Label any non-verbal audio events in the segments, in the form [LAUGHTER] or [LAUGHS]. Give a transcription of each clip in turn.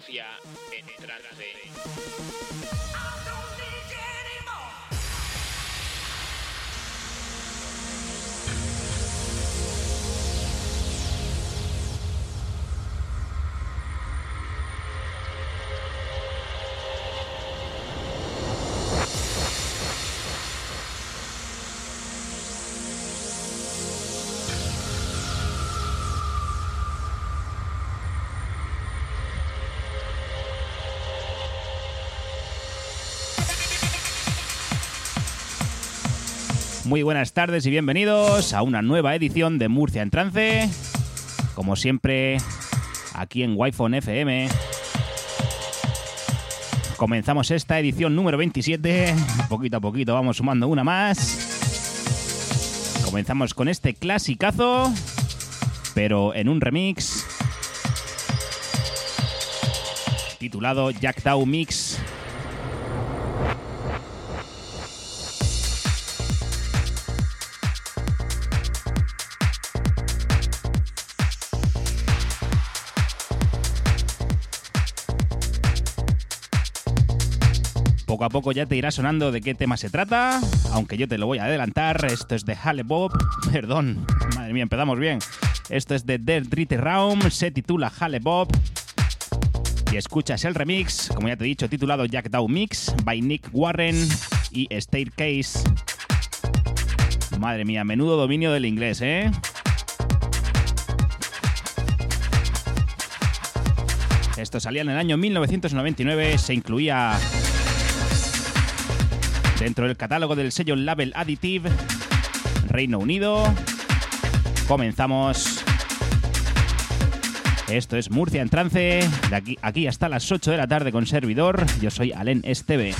Murcia en trance. Muy buenas tardes y bienvenidos a una nueva edición de Murcia en Trance. Como siempre, aquí en Wi-Fi FM. Comenzamos esta edición número 27. Poquito a poquito vamos sumando una más. Comenzamos con este clasicazo, pero en un remix titulado Jack Dow Mix. Poco a poco ya te irá sonando de qué tema se trata, aunque yo te lo voy a adelantar. Esto es de Halle Bob, [LAUGHS] perdón, madre mía, empezamos bien. Esto es de Dead Rite Realm, se titula Halle Bob. Y escuchas el remix, como ya te he dicho, titulado Jack Dow Mix, by Nick Warren y Staircase. Madre mía, menudo dominio del inglés, ¿eh? Esto salía en el año 1999, se incluía dentro del catálogo del sello Label Additive, Reino Unido. Comenzamos. Esto es Murcia en trance, de aquí, aquí hasta las 8 de la tarde con servidor. Yo soy Alen Esteve.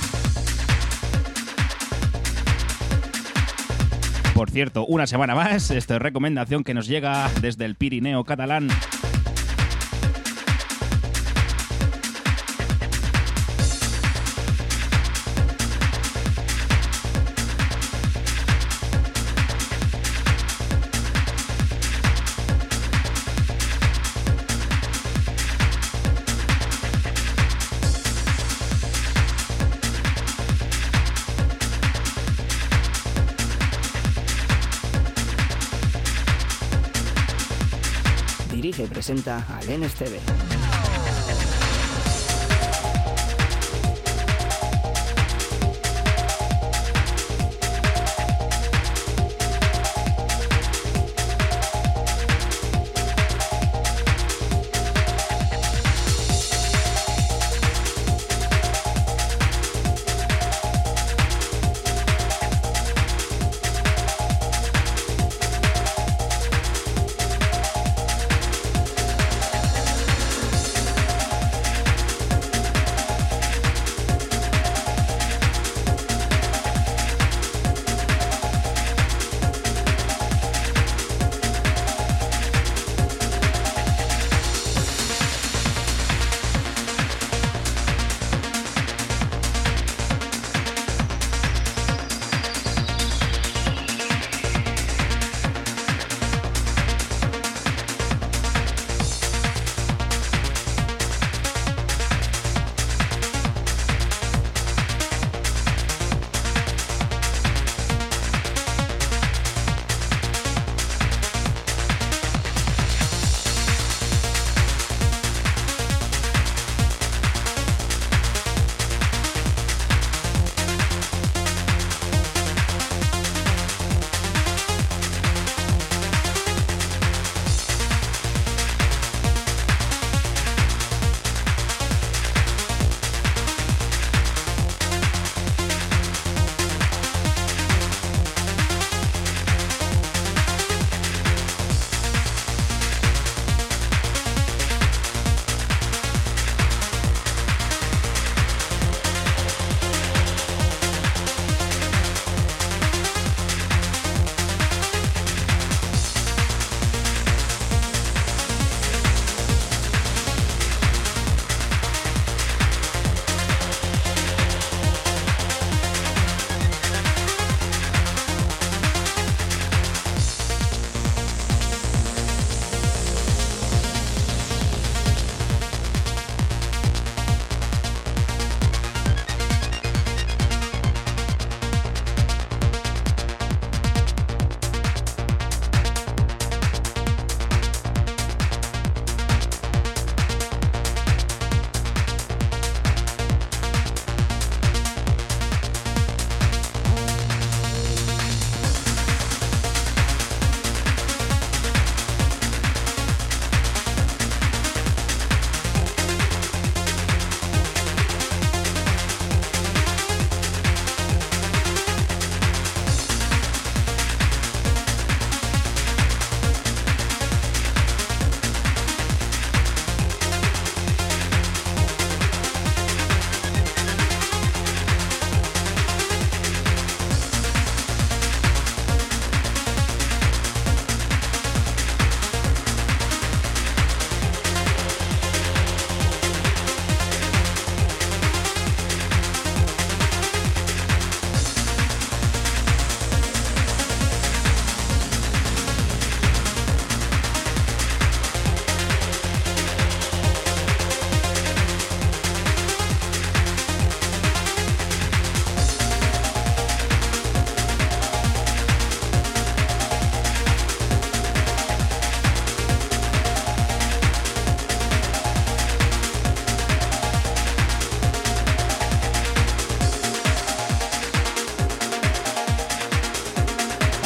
Por cierto, una semana más, esto es recomendación que nos llega desde el Pirineo catalán. Presenta a Len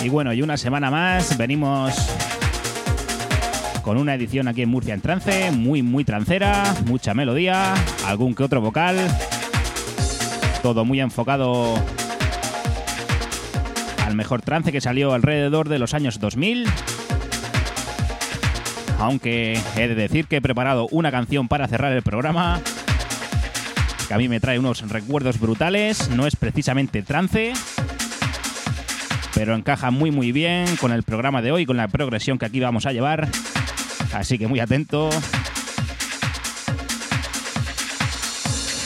Esteve. bueno, y una semana más venimos con una edición aquí en Murcia en trance, muy, muy trancera, mucha melodía, algún que otro vocal, todo muy enfocado al mejor trance que salió alrededor de los años 2000. Aunque he de decir que he preparado una canción para cerrar el programa que a mí me trae unos recuerdos brutales, no es precisamente trance, pero encaja muy muy bien con el programa de hoy, con la progresión que aquí vamos a llevar. Así que muy atento.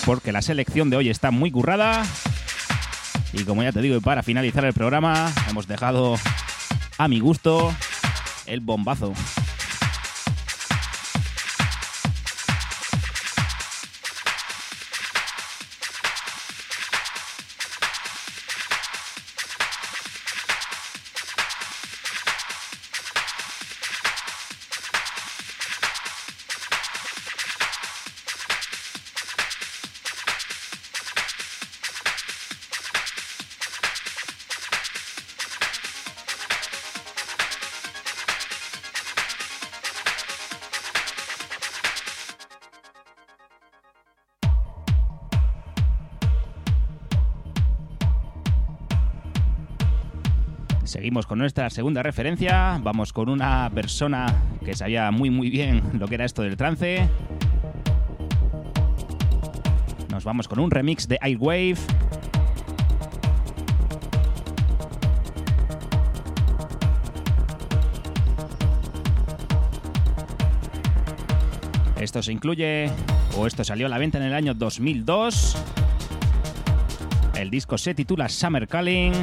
Porque la selección de hoy está muy currada. Y como ya te digo, para finalizar el programa, hemos dejado a mi gusto el bombazo. Con nuestra segunda referencia. Vamos con una persona que sabía muy muy bien lo que era esto del trance. Nos vamos con un remix de Airwave. Esto se incluye, o esto salió a la venta en el año 2002. El disco se titula Summer Calling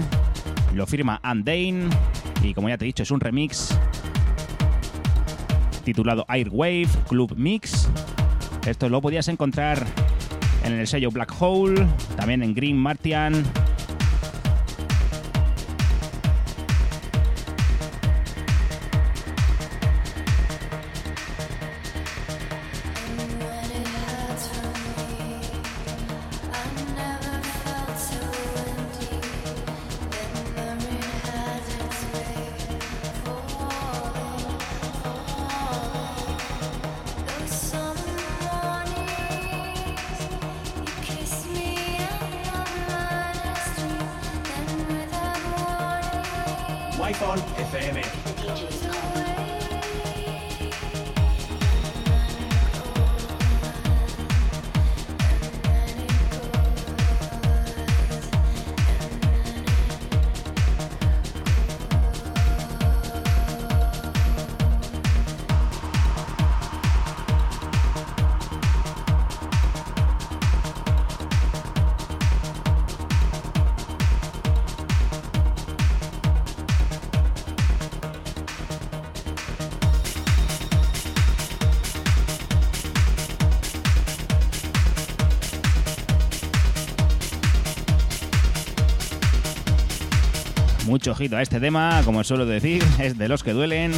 lo firma Undane y como ya te he dicho es un remix titulado Airwave Club Mix. Esto lo podías encontrar en el sello Black Hole, también en Green Martian mucho ojito a este tema, como suelo decir, es de los que duelen.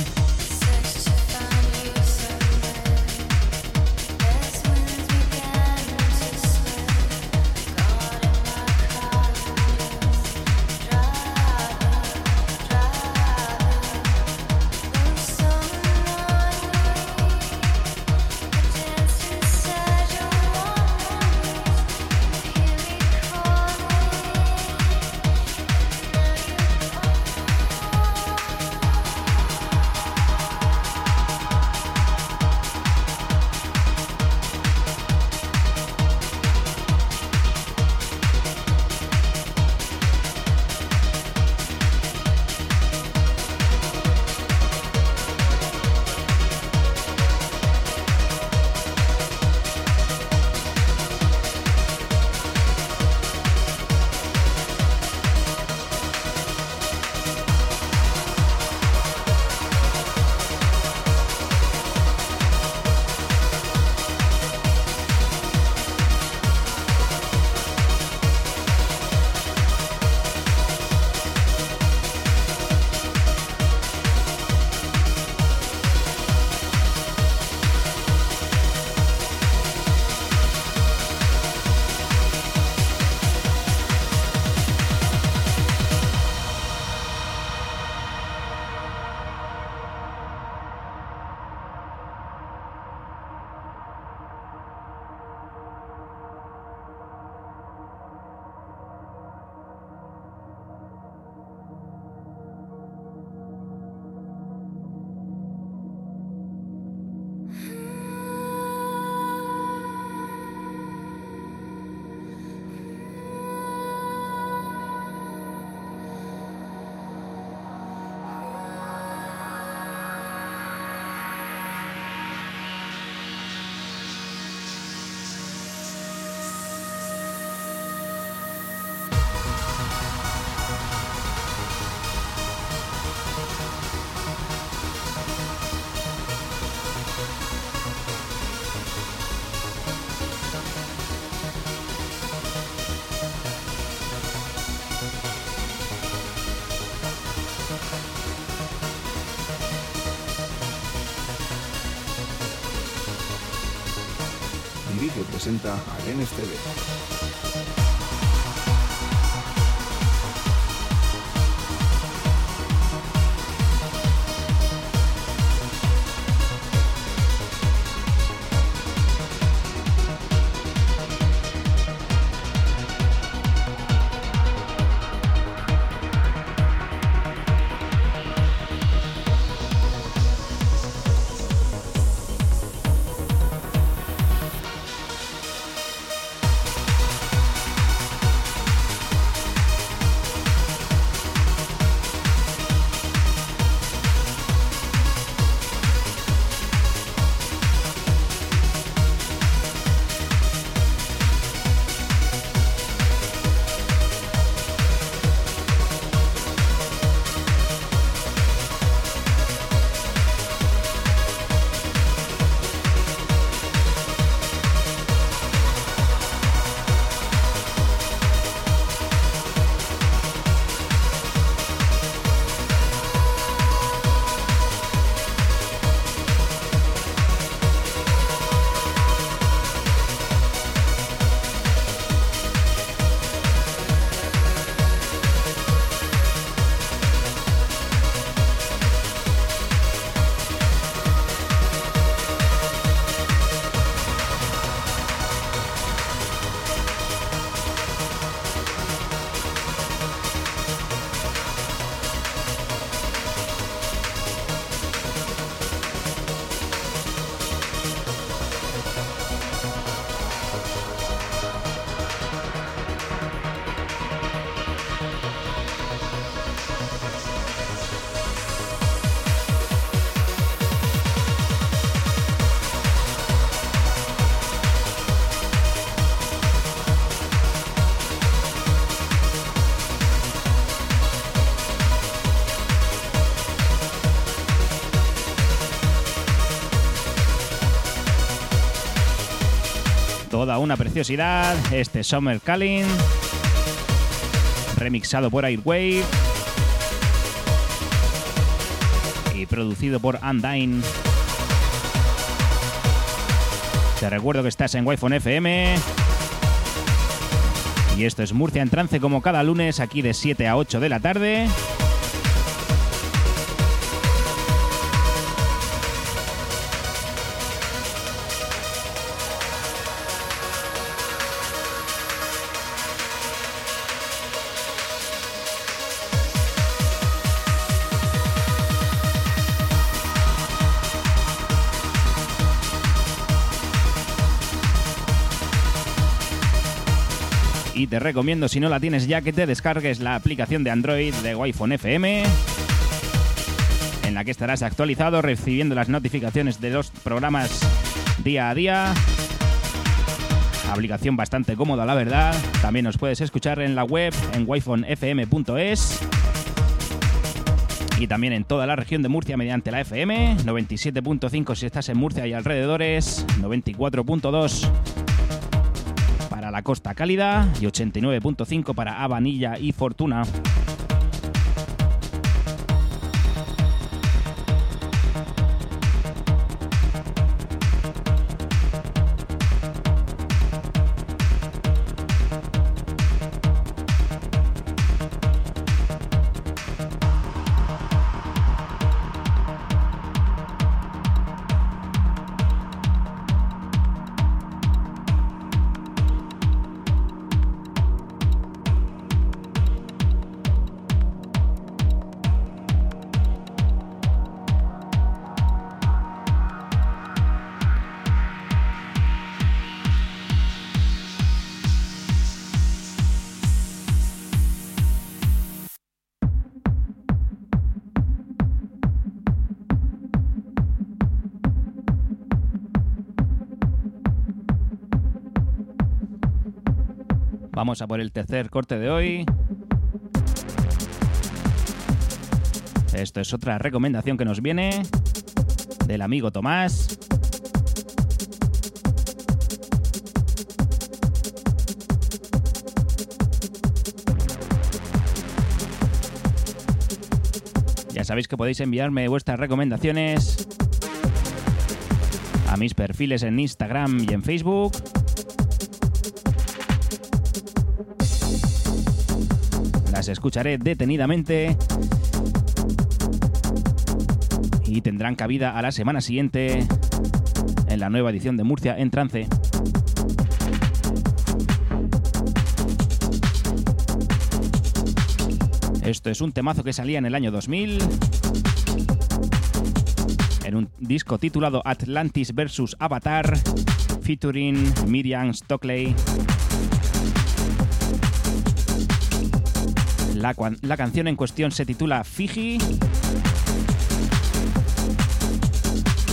Presenta Alenes TV. Toda una preciosidad, este Summer Calling, remixado por Airwave y producido por Undyne. Te recuerdo que estás en Wi-Fi FM. Y esto es Murcia en trance como cada lunes aquí de 7 a 8 de la tarde. Te recomiendo, si no la tienes ya, que te descargues la aplicación de Android de Wi-Fi FM, en la que estarás actualizado recibiendo las notificaciones de los programas día a día. Aplicación bastante cómoda, la verdad. También nos puedes escuchar en la web en wifonfm.es y también en toda la región de Murcia mediante la FM, 97.5 si estás en Murcia y alrededores, 94.2 para Costa Cálida y 89.5 para Habanilla y Fortuna. Vamos a por el tercer corte de hoy. Esto es otra recomendación que nos viene del amigo Tomás. Ya sabéis que podéis enviarme vuestras recomendaciones a mis perfiles en Instagram y en Facebook. Escucharé detenidamente y tendrán cabida a la semana siguiente en la nueva edición de Murcia en trance. Esto es un temazo que salía en el año 2000 en un disco titulado Atlantis vs Avatar, featuring Miriam Stockley. La, canción en cuestión se titula Fiji.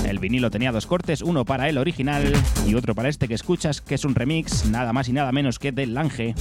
El vinilo tenía dos cortes, uno para el original y otro para este que escuchas, que es un remix, nada más y nada menos que del Lange.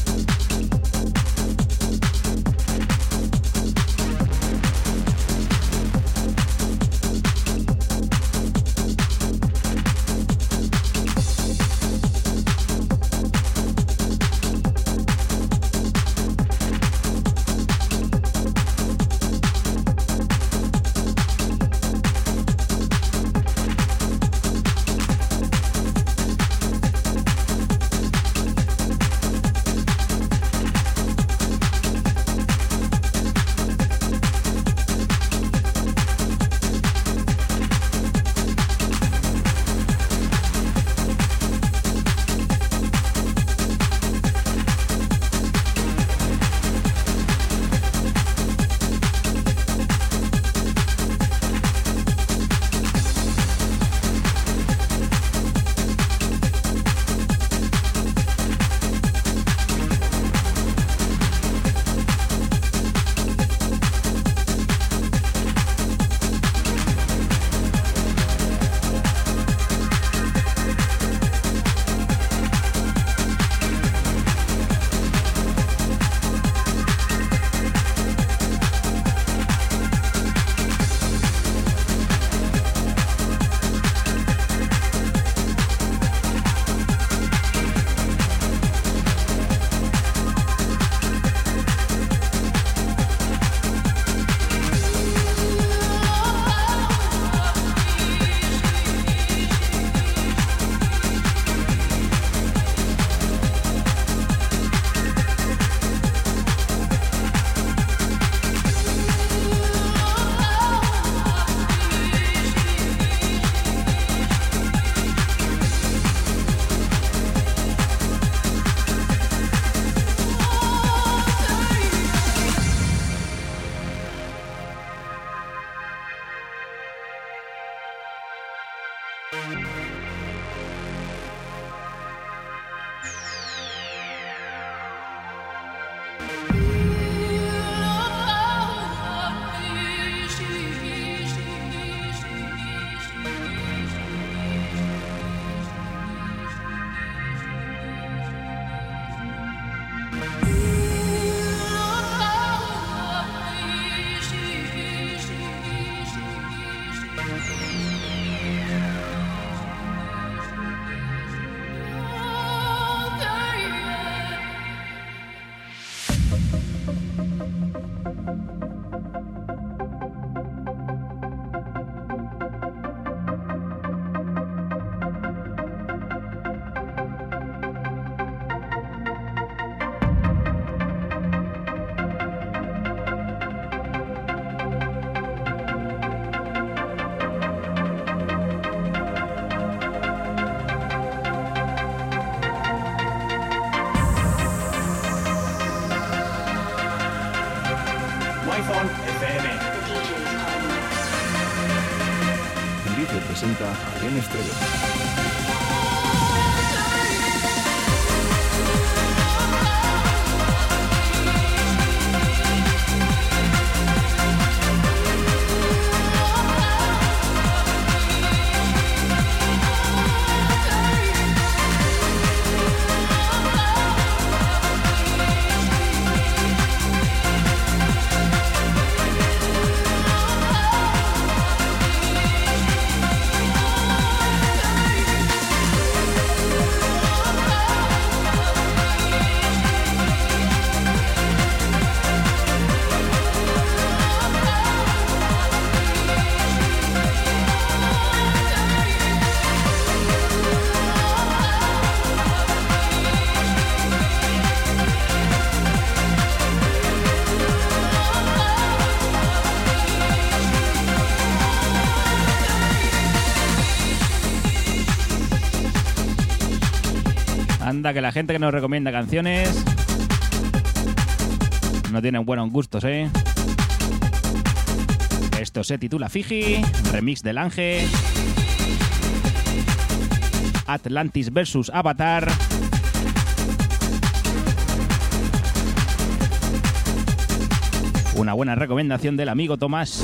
Que la gente que nos recomienda canciones no tienen buenos gustos, ¿eh? Esto se titula Fiji, remix del Ángel. Atlantis vs Avatar. Una buena recomendación del amigo Tomás.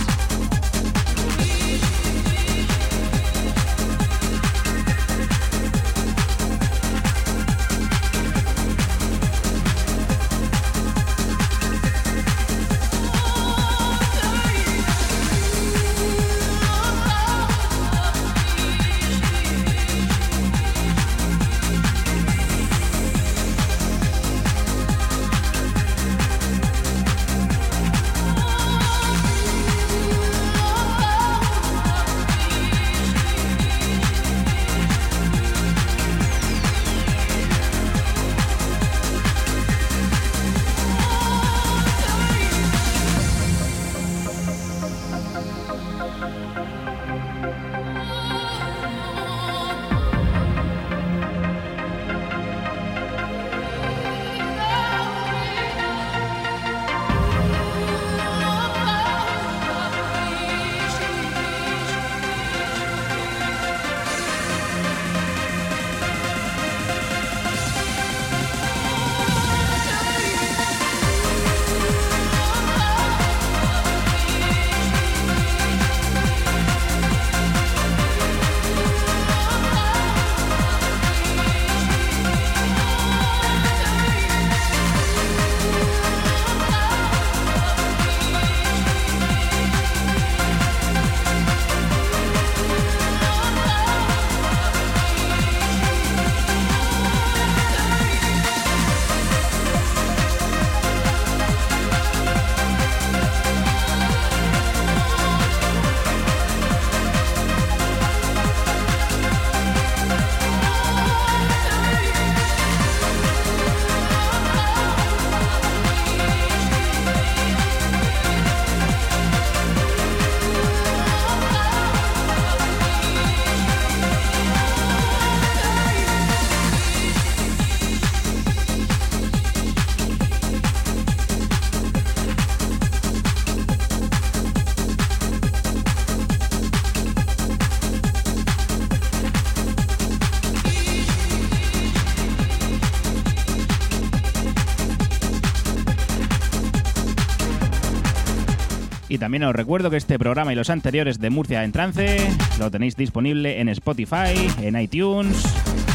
También os recuerdo que este programa y los anteriores de Murcia en Trance lo tenéis disponible en Spotify, en iTunes,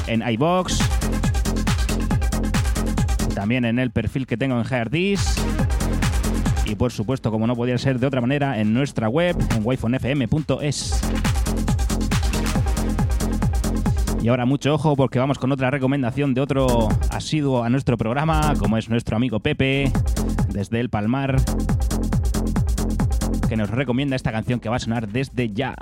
en iBox, también en el perfil que tengo en Hardis y por supuesto, como no podía ser de otra manera, en nuestra web en wifonfm.es. Y ahora mucho ojo porque vamos con otra recomendación de otro asiduo a nuestro programa, como es nuestro amigo Pepe, desde el Palmar, que nos recomienda esta canción que va a sonar desde ya.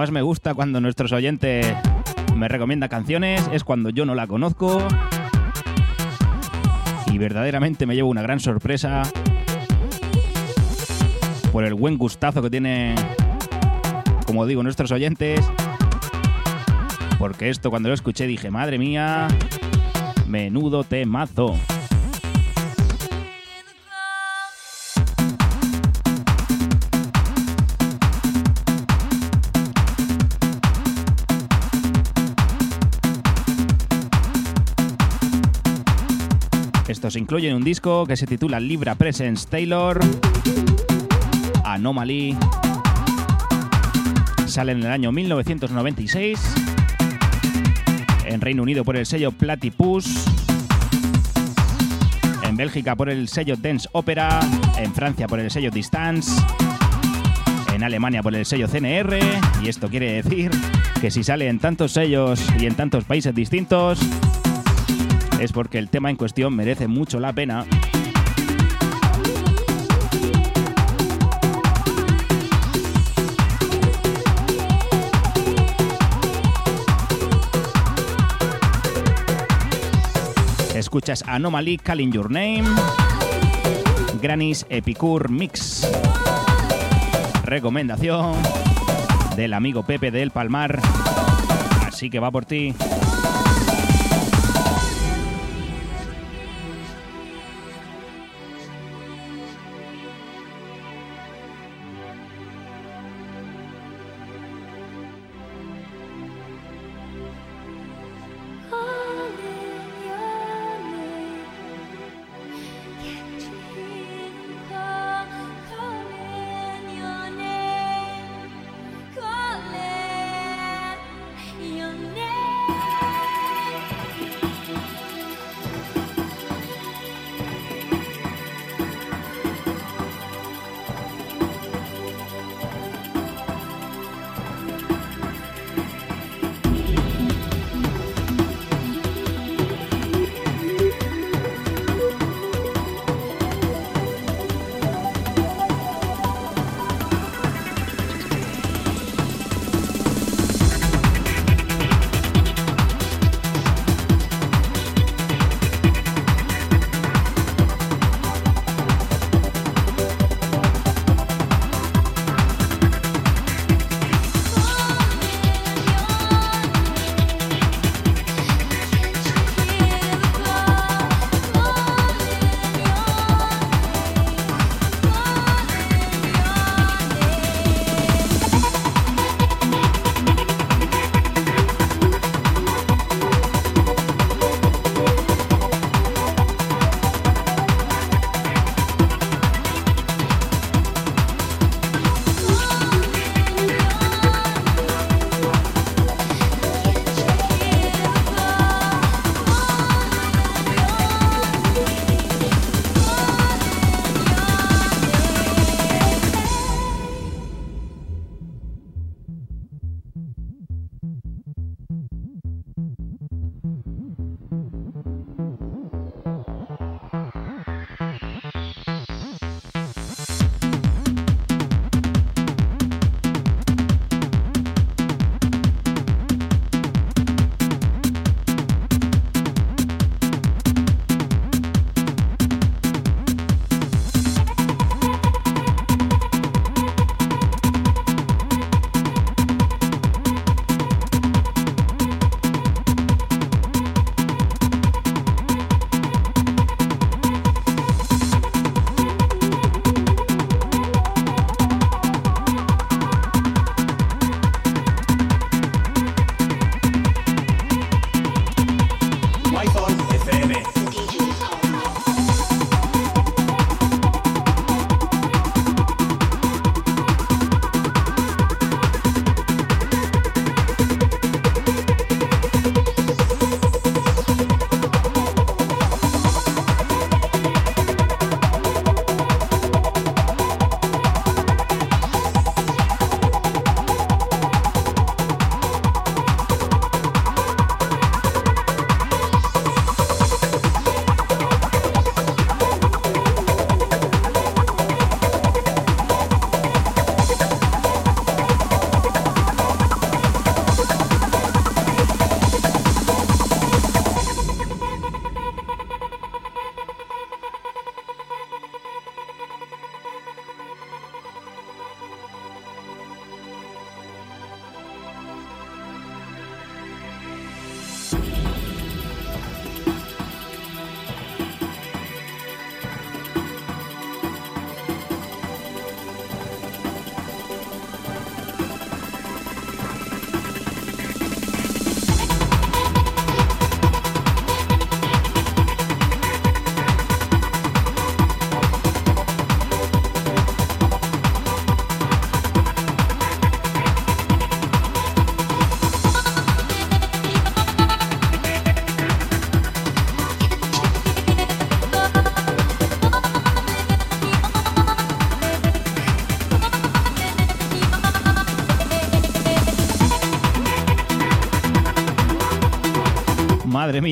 Más me gusta cuando nuestros oyentes me recomienda canciones es cuando yo no la conozco y verdaderamente me llevo una gran sorpresa por el buen gustazo que tiene, como digo, nuestros oyentes. Porque esto cuando lo escuché dije, madre mía, menudo temazo. Estos incluyen un disco que se titula Libra Presence Taylor, Anomaly, sale en el año 1996, en Reino Unido por el sello Platypus, en Bélgica por el sello Dance Opera, en Francia por el sello Distance, en Alemania por el sello CNR, y esto quiere decir que si sale en tantos sellos y en tantos países distintos, es porque el tema en cuestión merece mucho la pena. Escuchas Anomaly Calling Your Name, Granny's Epicure Mix. Recomendación del amigo Pepe del Palmar. Así que va por ti.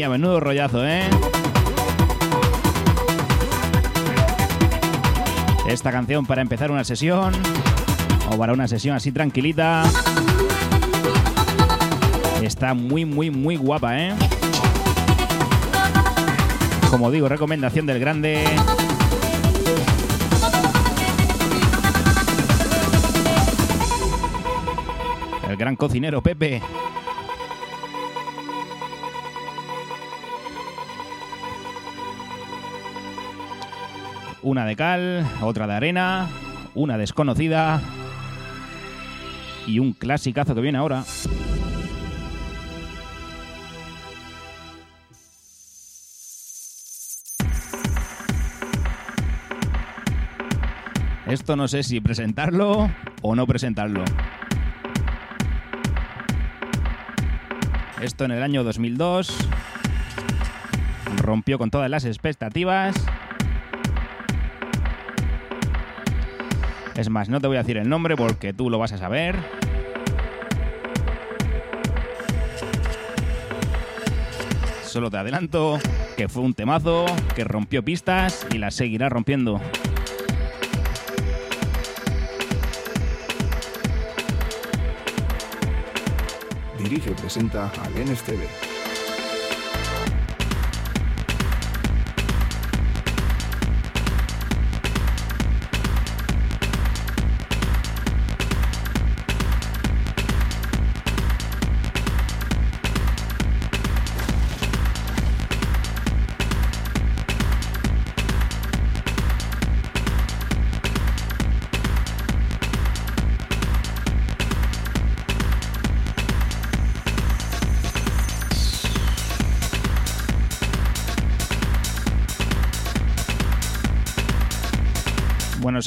Menudo rollazo, ¿eh? Esta canción para empezar una sesión o para una sesión así tranquilita. Está muy, muy, muy guapa, ¿eh? Como digo, recomendación del grande. El gran cocinero Pepe. Una de cal, otra de arena, una desconocida y un clasicazo que viene ahora. Esto no sé si presentarlo o no presentarlo. Esto en el año 2002 rompió con todas las expectativas. Es más, no te voy a decir el nombre porque tú lo vas a saber. Solo te adelanto que fue un temazo, que rompió pistas y las seguirá rompiendo. Dirige y presenta Alenes TV.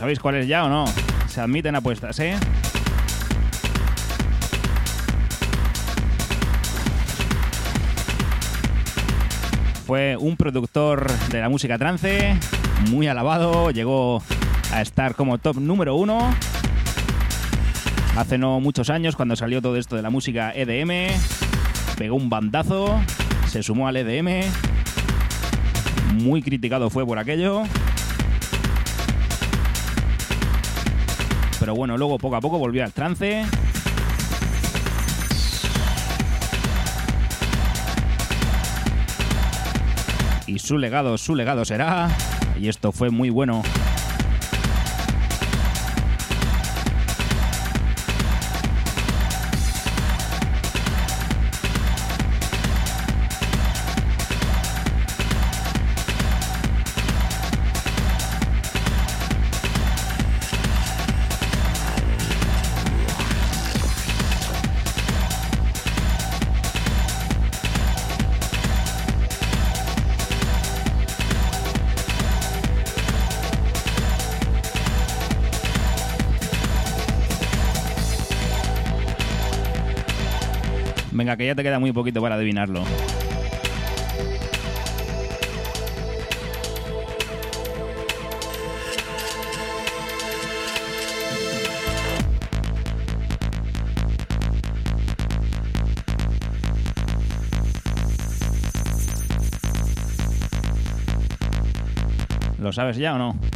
¿Sabéis cuál es ya o no? Se admiten apuestas, ¿eh? Fue un productor de la música trance, muy alabado, llegó a estar como top número uno. Hace no muchos años, cuando salió todo esto de la música EDM, pegó un bandazo, se sumó al EDM, muy criticado fue por aquello. Pero bueno, luego poco a poco volvió al trance. Y su legado, su legado será. Y esto fue muy bueno. Que ya te queda muy poquito para adivinarlo. ¿Lo sabes ya o no?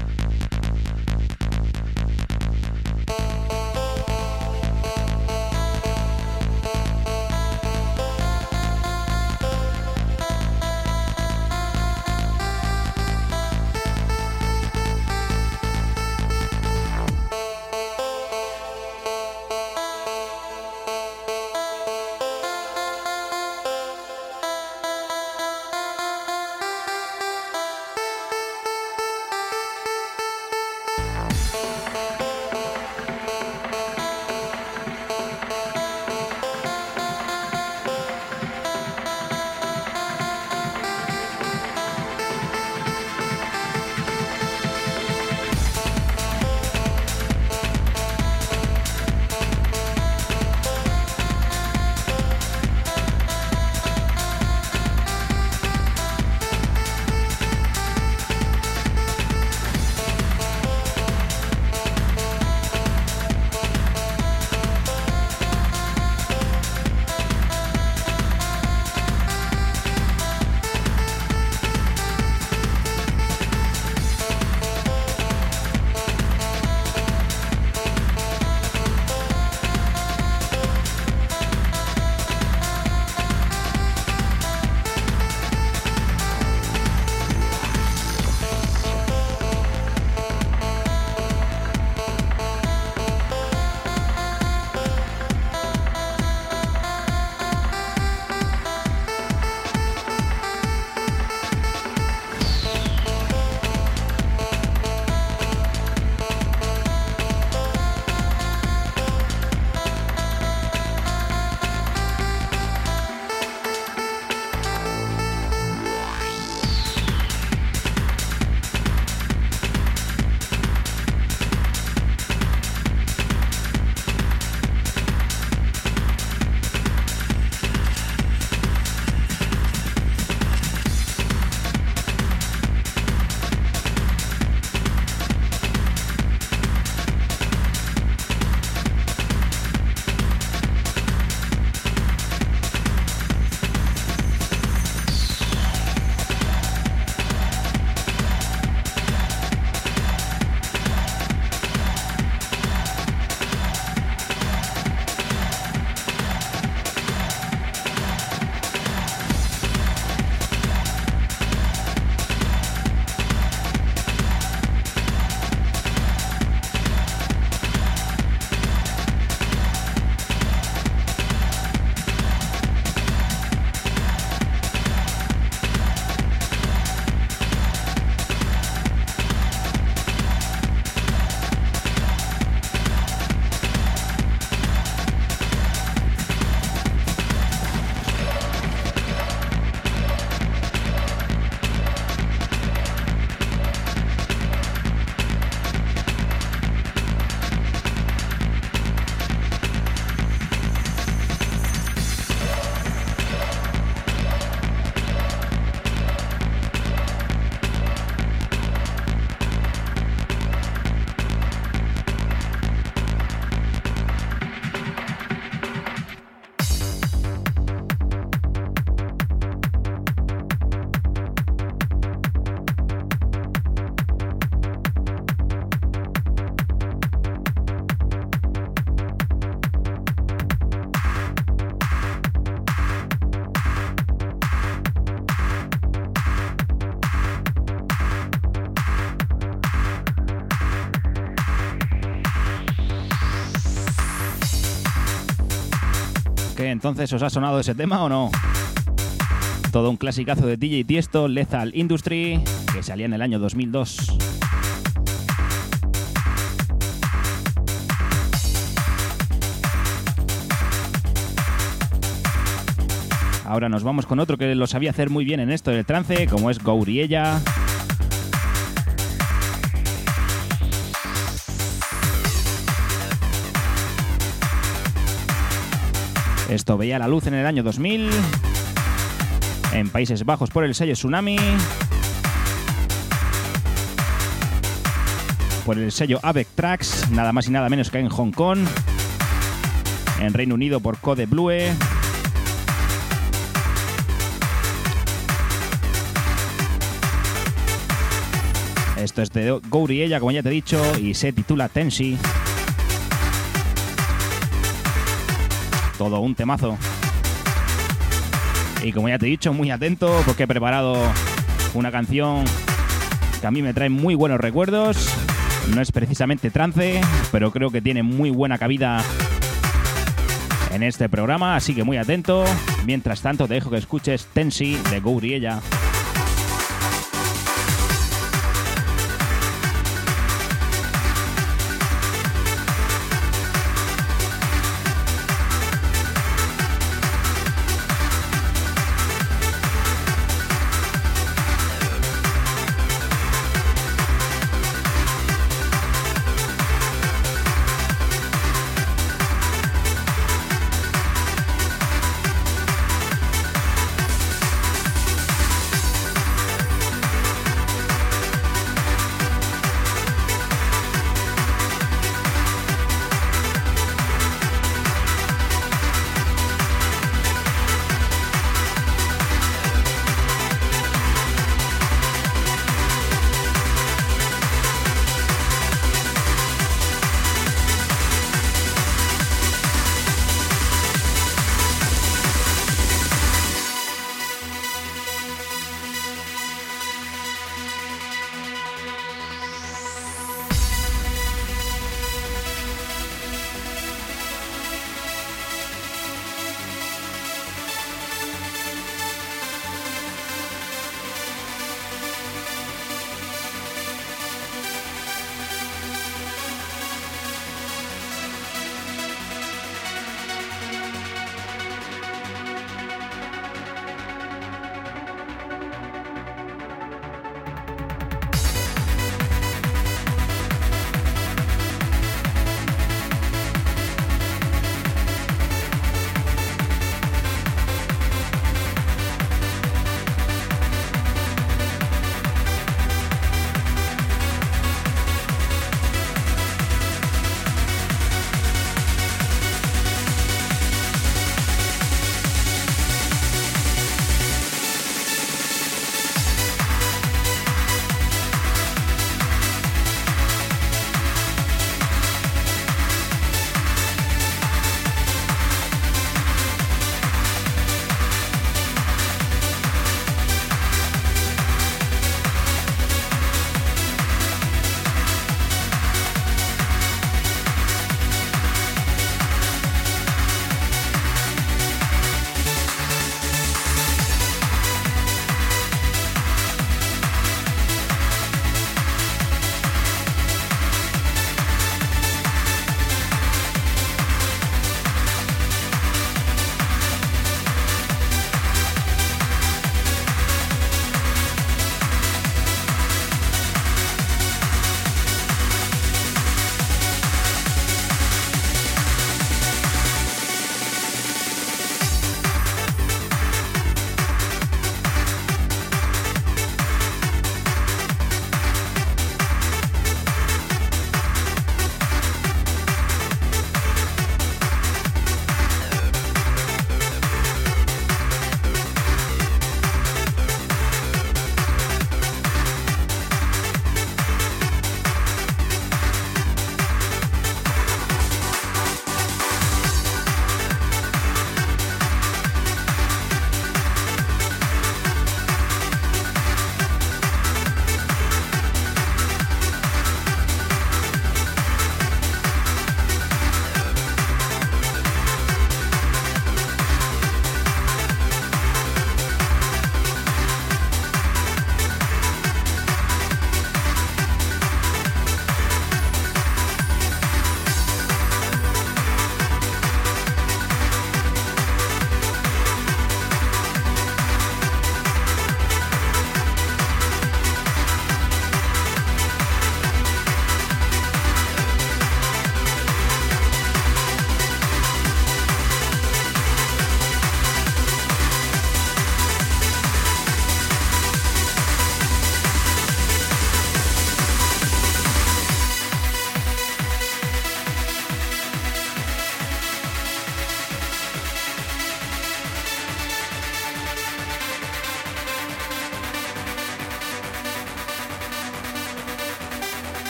Entonces os ha sonado ese tema o no? Todo un clasicazo de DJ Tiesto, Lethal Industry, que salía en el año 2002. Ahora nos vamos con otro que lo sabía hacer muy bien en esto del trance, como es Gouriella. Esto veía la luz en el año 2000, en Países Bajos por el sello Tsunami, por el sello Avec Tracks, nada más y nada menos que en Hong Kong, en Reino Unido por Code Blue, Esto es de Gouriella, como ya te he dicho, y se titula Tensi. Todo un temazo. Y como ya te he dicho, muy atento porque he preparado una canción que a mí me trae muy buenos recuerdos. No es precisamente trance, pero creo que tiene muy buena cabida en este programa, así que muy atento. Mientras tanto, te dejo que escuches Tensi de Gouriella.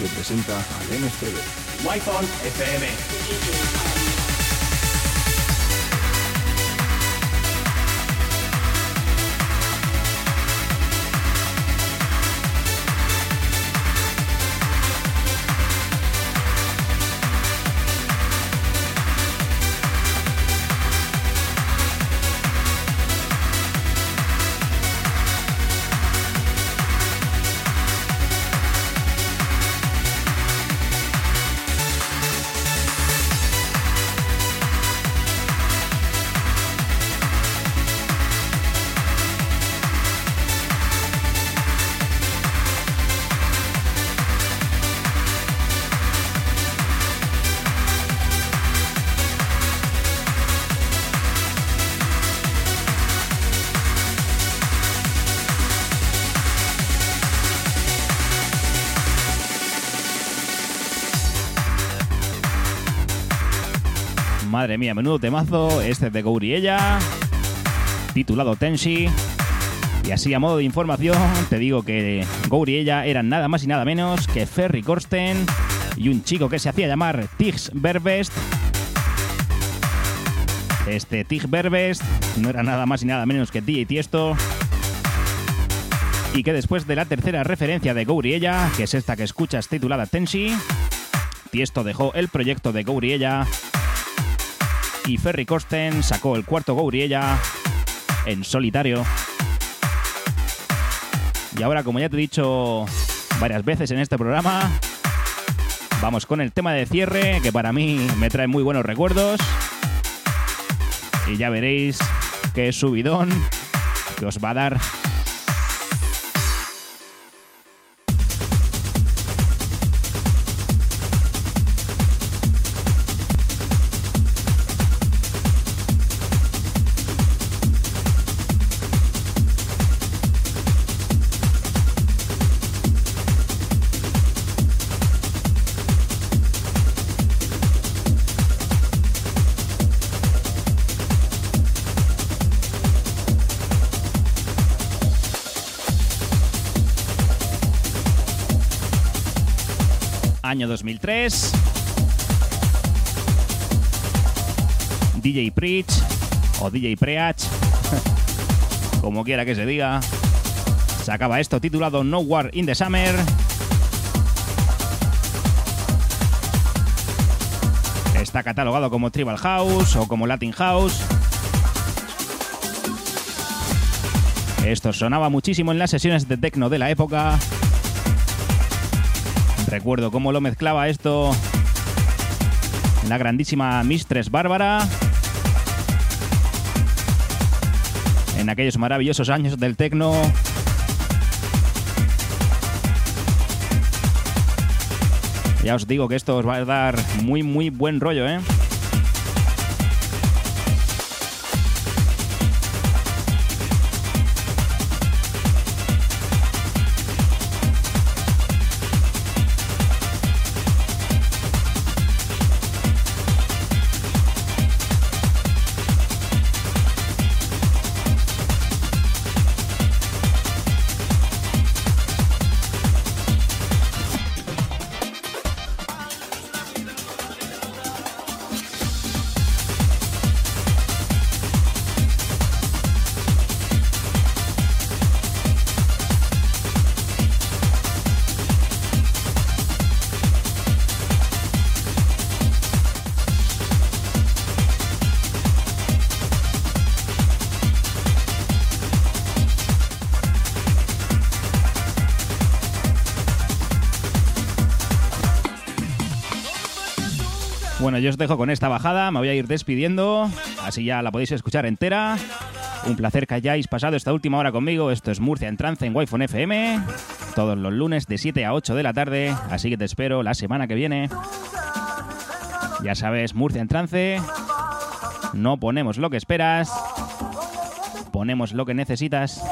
Y presenta al NSTV. Wi-Fi FM. Madre mía, menudo temazo este de Gouriella, titulado Tenshi. Y así a modo de información, te digo que Gouriella eran nada más y nada menos que Ferry Korsten y un chico que se hacía llamar Tiggs Berbest. Este Tig Berbest no era nada más y nada menos que DJ Tiesto. Y que después de la tercera referencia de Gouriella, que es esta que escuchas titulada Tenshi, Tiesto dejó el proyecto de Gouriella y Ferry Kosten sacó el cuarto Gouriella en solitario. Y ahora, como ya te he dicho varias veces en este programa, vamos con el tema de cierre, que para mí me trae muy buenos recuerdos. Y ya veréis qué subidón que os va a dar 2003. DJ Preach o DJ Preach, [LAUGHS] como quiera que se diga, sacaba esto titulado No War in the Summer. Está catalogado como Tribal House o como Latin House. Esto sonaba muchísimo en las sesiones de techno de la época. Recuerdo cómo lo mezclaba esto la grandísima Mistress Bárbara en aquellos maravillosos años del tecno. Ya os digo que esto os va a dar muy muy buen rollo, ¿eh? Yo os dejo con esta bajada, me voy a ir despidiendo, así ya la podéis escuchar entera. Un placer que hayáis pasado esta última hora conmigo. Esto es Murcia en Trance en Wi-Fi FM, todos los lunes de 7 a 8 de la tarde, así que te espero la semana que viene. Ya sabes, Murcia en Trance, no ponemos lo que esperas, ponemos lo que necesitas.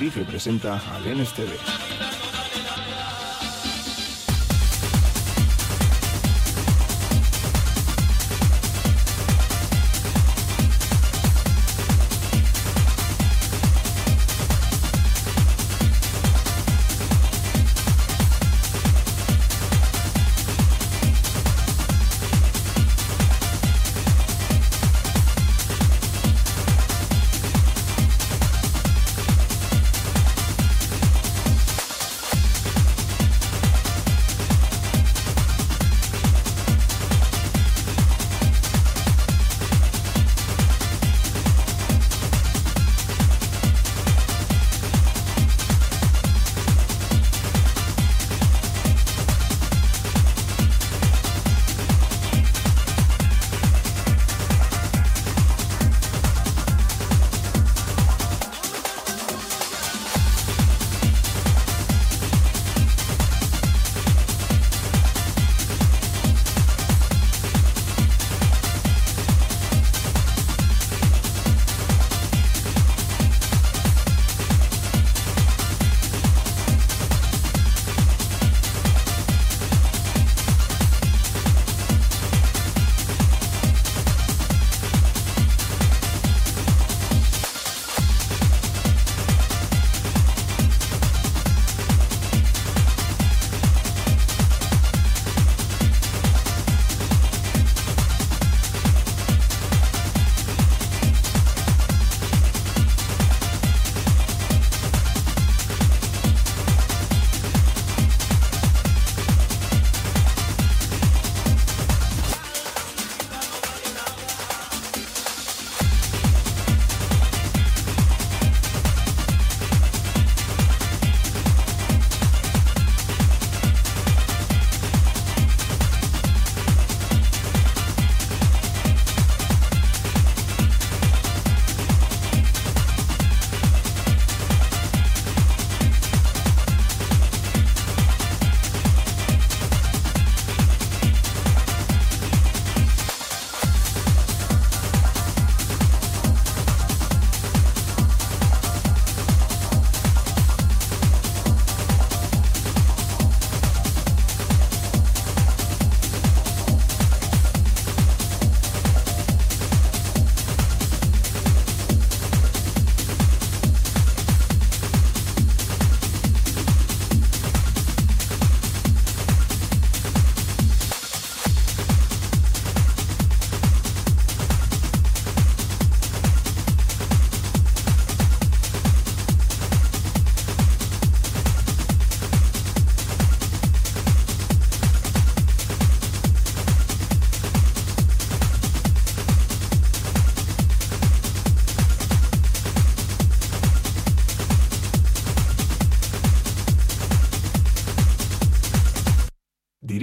Y presenta al NSTV.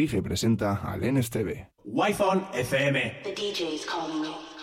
Dirige y presenta al NSTV. Wi-Fi FM. The calling.